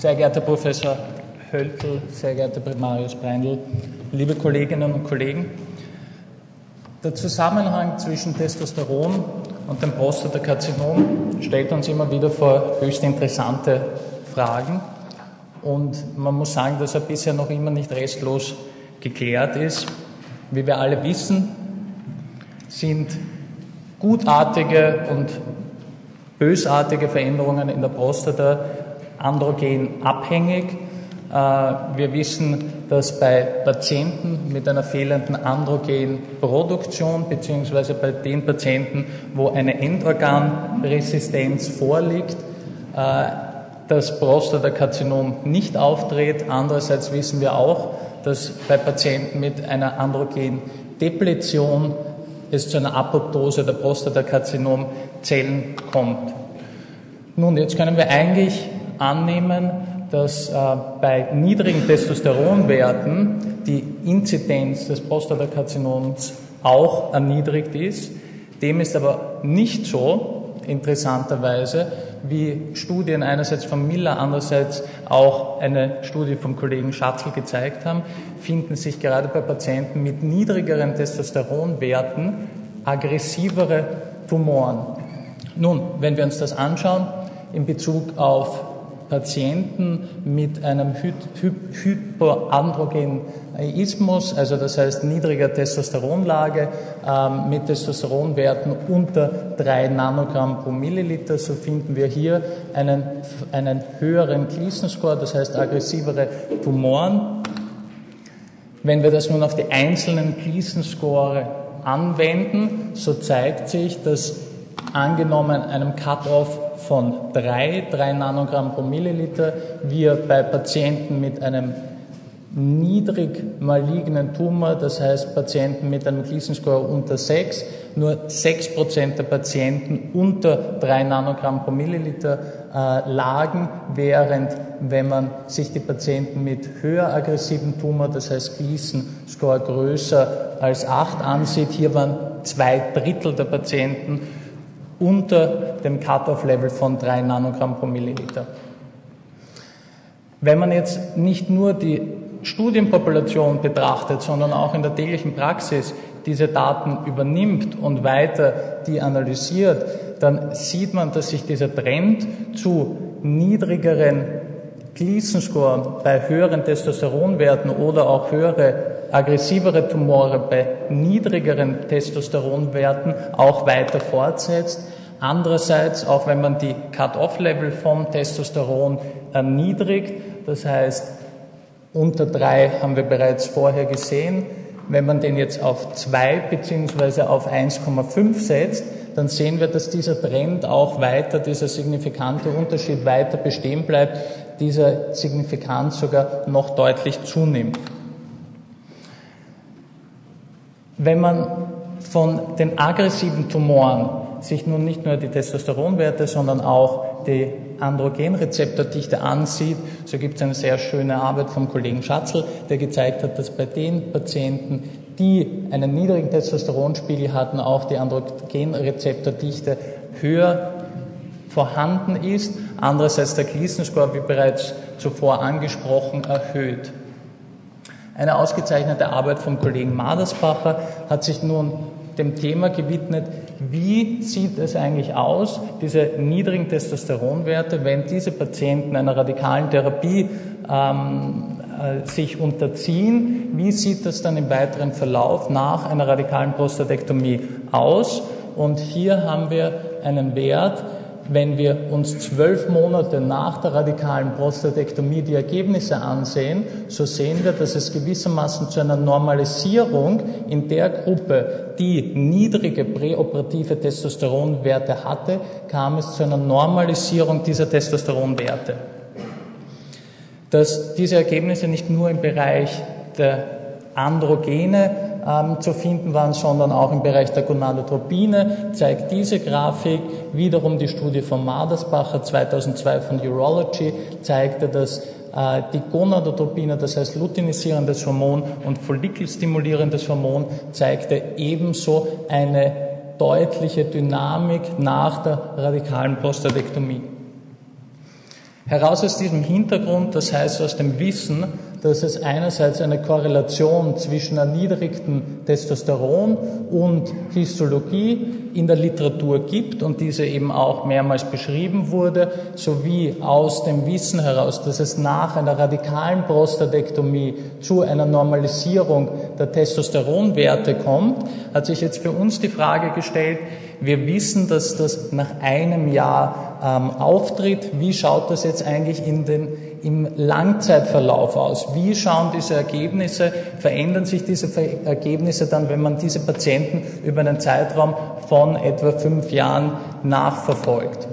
Sehr geehrter Professor Höltl, sehr geehrter Primarius Breindl, liebe Kolleginnen und Kollegen, der Zusammenhang zwischen Testosteron und dem Prostatakarzinom stellt uns immer wieder vor höchst interessante Fragen. Und man muss sagen, dass er bisher noch immer nicht restlos geklärt ist. Wie wir alle wissen, sind gutartige und bösartige Veränderungen in der Prostata androgen abhängig. Äh, wir wissen, dass bei Patienten mit einer fehlenden Androgenproduktion beziehungsweise bei den Patienten, wo eine Endorganresistenz vorliegt, äh, das Prostatakarzinom nicht auftritt. Andererseits wissen wir auch, dass bei Patienten mit einer Androgendepletion es zu einer Apoptose der Prostatakarzinomzellen kommt. Nun, jetzt können wir eigentlich annehmen, dass äh, bei niedrigen Testosteronwerten die Inzidenz des Prostatakarzinoms auch erniedrigt ist. Dem ist aber nicht so, interessanterweise, wie Studien einerseits von Miller, andererseits auch eine Studie vom Kollegen Schatzl gezeigt haben, finden sich gerade bei Patienten mit niedrigeren Testosteronwerten aggressivere Tumoren. Nun, wenn wir uns das anschauen in Bezug auf Patienten mit einem Hy Hy Hypoandrogenismus, also das heißt niedriger Testosteronlage, ähm, mit Testosteronwerten unter 3 Nanogramm pro Milliliter, so finden wir hier einen, einen höheren Gleason-Score, das heißt aggressivere Tumoren. Wenn wir das nun auf die einzelnen Gleason-Score anwenden, so zeigt sich, dass angenommen einem Cut-off von 3, 3 Nanogramm pro Milliliter, wir bei Patienten mit einem niedrig malignen Tumor, das heißt Patienten mit einem Gleason-Score unter 6, nur 6% der Patienten unter 3 Nanogramm pro Milliliter äh, lagen, während wenn man sich die Patienten mit höher aggressiven Tumor, das heißt Gleason-Score größer als 8 ansieht, hier waren zwei Drittel der Patienten unter dem Cut-off-Level von 3 Nanogramm pro Milliliter. Wenn man jetzt nicht nur die Studienpopulation betrachtet, sondern auch in der täglichen Praxis diese Daten übernimmt und weiter die analysiert, dann sieht man, dass sich dieser Trend zu niedrigeren Gleason-Score bei höheren Testosteronwerten oder auch höhere aggressivere Tumore bei niedrigeren Testosteronwerten auch weiter fortsetzt. Andererseits, auch wenn man die Cut-off-Level vom Testosteron erniedrigt, das heißt unter drei haben wir bereits vorher gesehen, wenn man den jetzt auf zwei beziehungsweise auf 1,5 setzt, dann sehen wir, dass dieser Trend auch weiter, dieser signifikante Unterschied weiter bestehen bleibt, dieser Signifikanz sogar noch deutlich zunimmt. Wenn man von den aggressiven Tumoren sich nun nicht nur die Testosteronwerte, sondern auch die Androgenrezeptordichte ansieht, so gibt es eine sehr schöne Arbeit vom Kollegen Schatzl, der gezeigt hat, dass bei den Patienten, die einen niedrigen Testosteronspiegel hatten, auch die Androgenrezeptordichte höher vorhanden ist. Andererseits der Gleason-Score, wie bereits zuvor angesprochen, erhöht. Eine ausgezeichnete Arbeit vom Kollegen Madersbacher hat sich nun dem Thema gewidmet, wie sieht es eigentlich aus, diese niedrigen Testosteronwerte, wenn diese Patienten einer radikalen Therapie ähm, äh, sich unterziehen, wie sieht das dann im weiteren Verlauf nach einer radikalen Prostatektomie aus? Und hier haben wir einen Wert, wenn wir uns zwölf Monate nach der radikalen Prostatektomie die Ergebnisse ansehen, so sehen wir, dass es gewissermaßen zu einer Normalisierung in der Gruppe, die niedrige präoperative Testosteronwerte hatte, kam es zu einer Normalisierung dieser Testosteronwerte. Dass diese Ergebnisse nicht nur im Bereich der Androgene ähm, zu finden waren, sondern auch im Bereich der Gonadotropine, zeigt diese Grafik wiederum die Studie von Madersbacher 2002 von Urology, zeigte, dass äh, die Gonadotropine, das heißt luteinisierendes Hormon und follikelstimulierendes Hormon, zeigte ebenso eine deutliche Dynamik nach der radikalen Prostatektomie. Heraus aus diesem Hintergrund, das heißt aus dem Wissen, dass es einerseits eine Korrelation zwischen erniedrigtem Testosteron und Histologie in der Literatur gibt und diese eben auch mehrmals beschrieben wurde, sowie aus dem Wissen heraus, dass es nach einer radikalen Prostatektomie zu einer Normalisierung der Testosteronwerte kommt, hat sich jetzt für uns die Frage gestellt, wir wissen, dass das nach einem Jahr ähm, auftritt. Wie schaut das jetzt eigentlich in den, im Langzeitverlauf aus? Wie schauen diese Ergebnisse? Verändern sich diese Ergebnisse dann, wenn man diese Patienten über einen Zeitraum von etwa fünf Jahren nachverfolgt?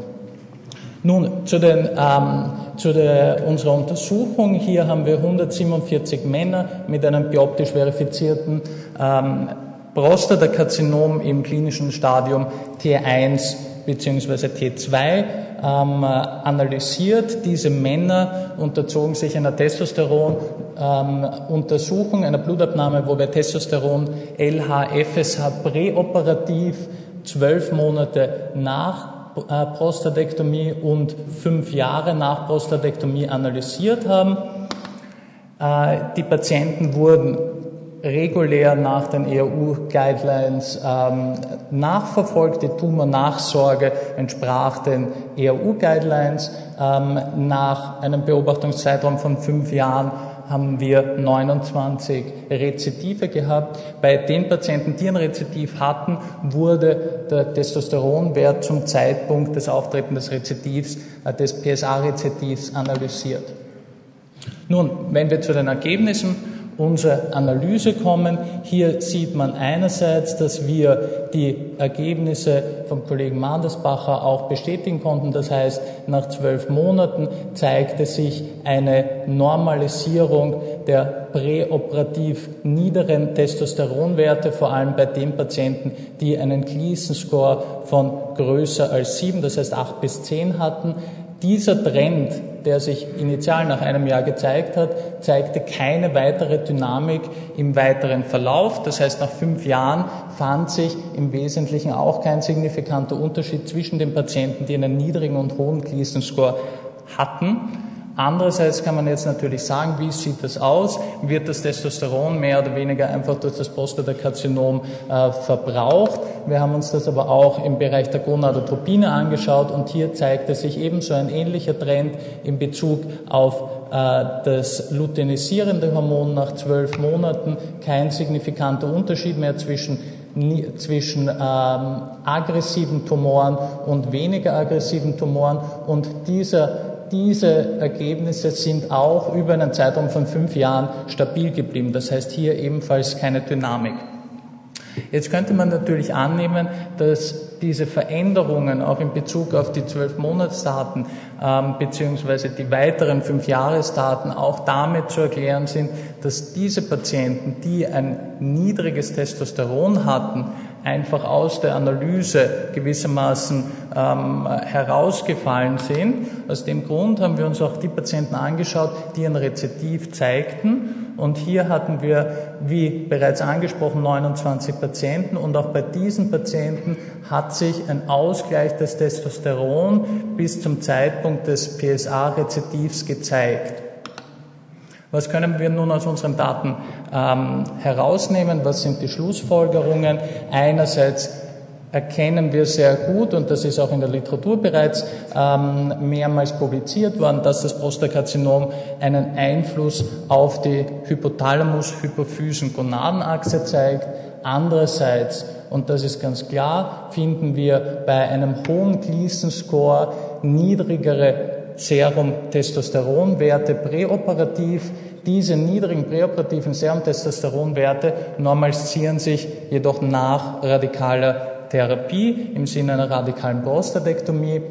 Nun, zu, den, ähm, zu der, unserer Untersuchung. Hier haben wir 147 Männer mit einem bioptisch verifizierten ähm, Prostatakarzinom im klinischen Stadium T1 bzw. T2 ähm, analysiert. Diese Männer unterzogen sich einer Testosteron-Untersuchung, ähm, einer Blutabnahme, wo wir Testosteron LH, FSH präoperativ zwölf Monate nach äh, Prostatektomie und fünf Jahre nach Prostatektomie analysiert haben. Äh, die Patienten wurden regulär nach den ERU-Guidelines ähm, nachverfolgt. Die Tumornachsorge entsprach den ERU-Guidelines. Ähm, nach einem Beobachtungszeitraum von fünf Jahren haben wir 29 Rezidive gehabt. Bei den Patienten, die ein Rezidiv hatten, wurde der Testosteronwert zum Zeitpunkt des Auftretens des Rezidivs, äh, des PSA-Rezidivs analysiert. Nun, wenn wir zu den Ergebnissen unsere Analyse kommen. Hier sieht man einerseits, dass wir die Ergebnisse vom Kollegen Mandesbacher auch bestätigen konnten. Das heißt, nach zwölf Monaten zeigte sich eine Normalisierung der präoperativ niederen Testosteronwerte, vor allem bei den Patienten, die einen Gleason Score von größer als sieben, das heißt acht bis zehn hatten. Dieser Trend, der sich initial nach einem Jahr gezeigt hat, zeigte keine weitere Dynamik im weiteren Verlauf. Das heißt, nach fünf Jahren fand sich im Wesentlichen auch kein signifikanter Unterschied zwischen den Patienten, die einen niedrigen und hohen Gleason Score hatten Andererseits kann man jetzt natürlich sagen, wie sieht das aus? Wird das Testosteron mehr oder weniger einfach durch das Prostatakarzinom äh, verbraucht? Wir haben uns das aber auch im Bereich der Gonadotropine angeschaut und hier zeigte sich ebenso ein ähnlicher Trend in Bezug auf äh, das luteinisierende Hormon nach zwölf Monaten. Kein signifikanter Unterschied mehr zwischen zwischen ähm, aggressiven Tumoren und weniger aggressiven Tumoren und dieser diese Ergebnisse sind auch über einen Zeitraum von fünf Jahren stabil geblieben. Das heißt hier ebenfalls keine Dynamik. Jetzt könnte man natürlich annehmen, dass diese Veränderungen auch in Bezug auf die zwölf Monatsdaten ähm, beziehungsweise die weiteren fünf Jahresdaten auch damit zu erklären sind, dass diese Patienten, die ein niedriges Testosteron hatten, einfach aus der Analyse gewissermaßen ähm, herausgefallen sind. Aus dem Grund haben wir uns auch die Patienten angeschaut, die ein Rezidiv zeigten. Und hier hatten wir, wie bereits angesprochen, 29 Patienten. Und auch bei diesen Patienten hat sich ein Ausgleich des Testosteron bis zum Zeitpunkt des PSA-Rezidivs gezeigt. Was können wir nun aus unseren Daten ähm, herausnehmen? Was sind die Schlussfolgerungen? Einerseits erkennen wir sehr gut, und das ist auch in der Literatur bereits ähm, mehrmals publiziert worden, dass das Prostakarzinom einen Einfluss auf die Hypothalamus-Hypophysen-Gonadenachse zeigt. Andererseits, und das ist ganz klar, finden wir bei einem hohen Gleason-Score niedrigere Serum-Testosteronwerte präoperativ. Diese niedrigen präoperativen Serum-Testosteronwerte normalisieren sich jedoch nach radikaler Therapie im Sinne einer radikalen Prostatektomie.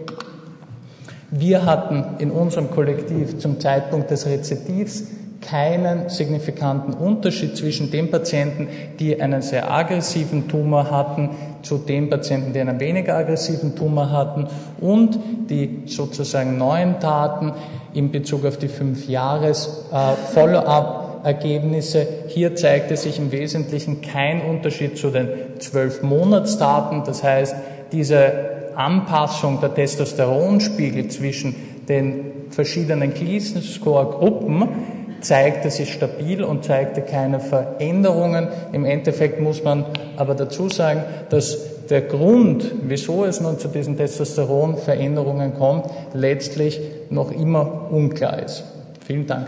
Wir hatten in unserem Kollektiv zum Zeitpunkt des Rezidivs keinen signifikanten Unterschied zwischen den Patienten, die einen sehr aggressiven Tumor hatten, zu den Patienten, die einen weniger aggressiven Tumor hatten und die sozusagen neuen Daten in Bezug auf die fünf Jahres äh, Follow-up Ergebnisse. Hier zeigte sich im Wesentlichen kein Unterschied zu den zwölf Monatsdaten. Das heißt, diese Anpassung der Testosteronspiegel zwischen den verschiedenen Gleason-Score-Gruppen zeigte sich stabil und zeigte keine Veränderungen. Im Endeffekt muss man aber dazu sagen, dass der Grund, wieso es nun zu diesen Testosteronveränderungen kommt, letztlich noch immer unklar ist. Vielen Dank.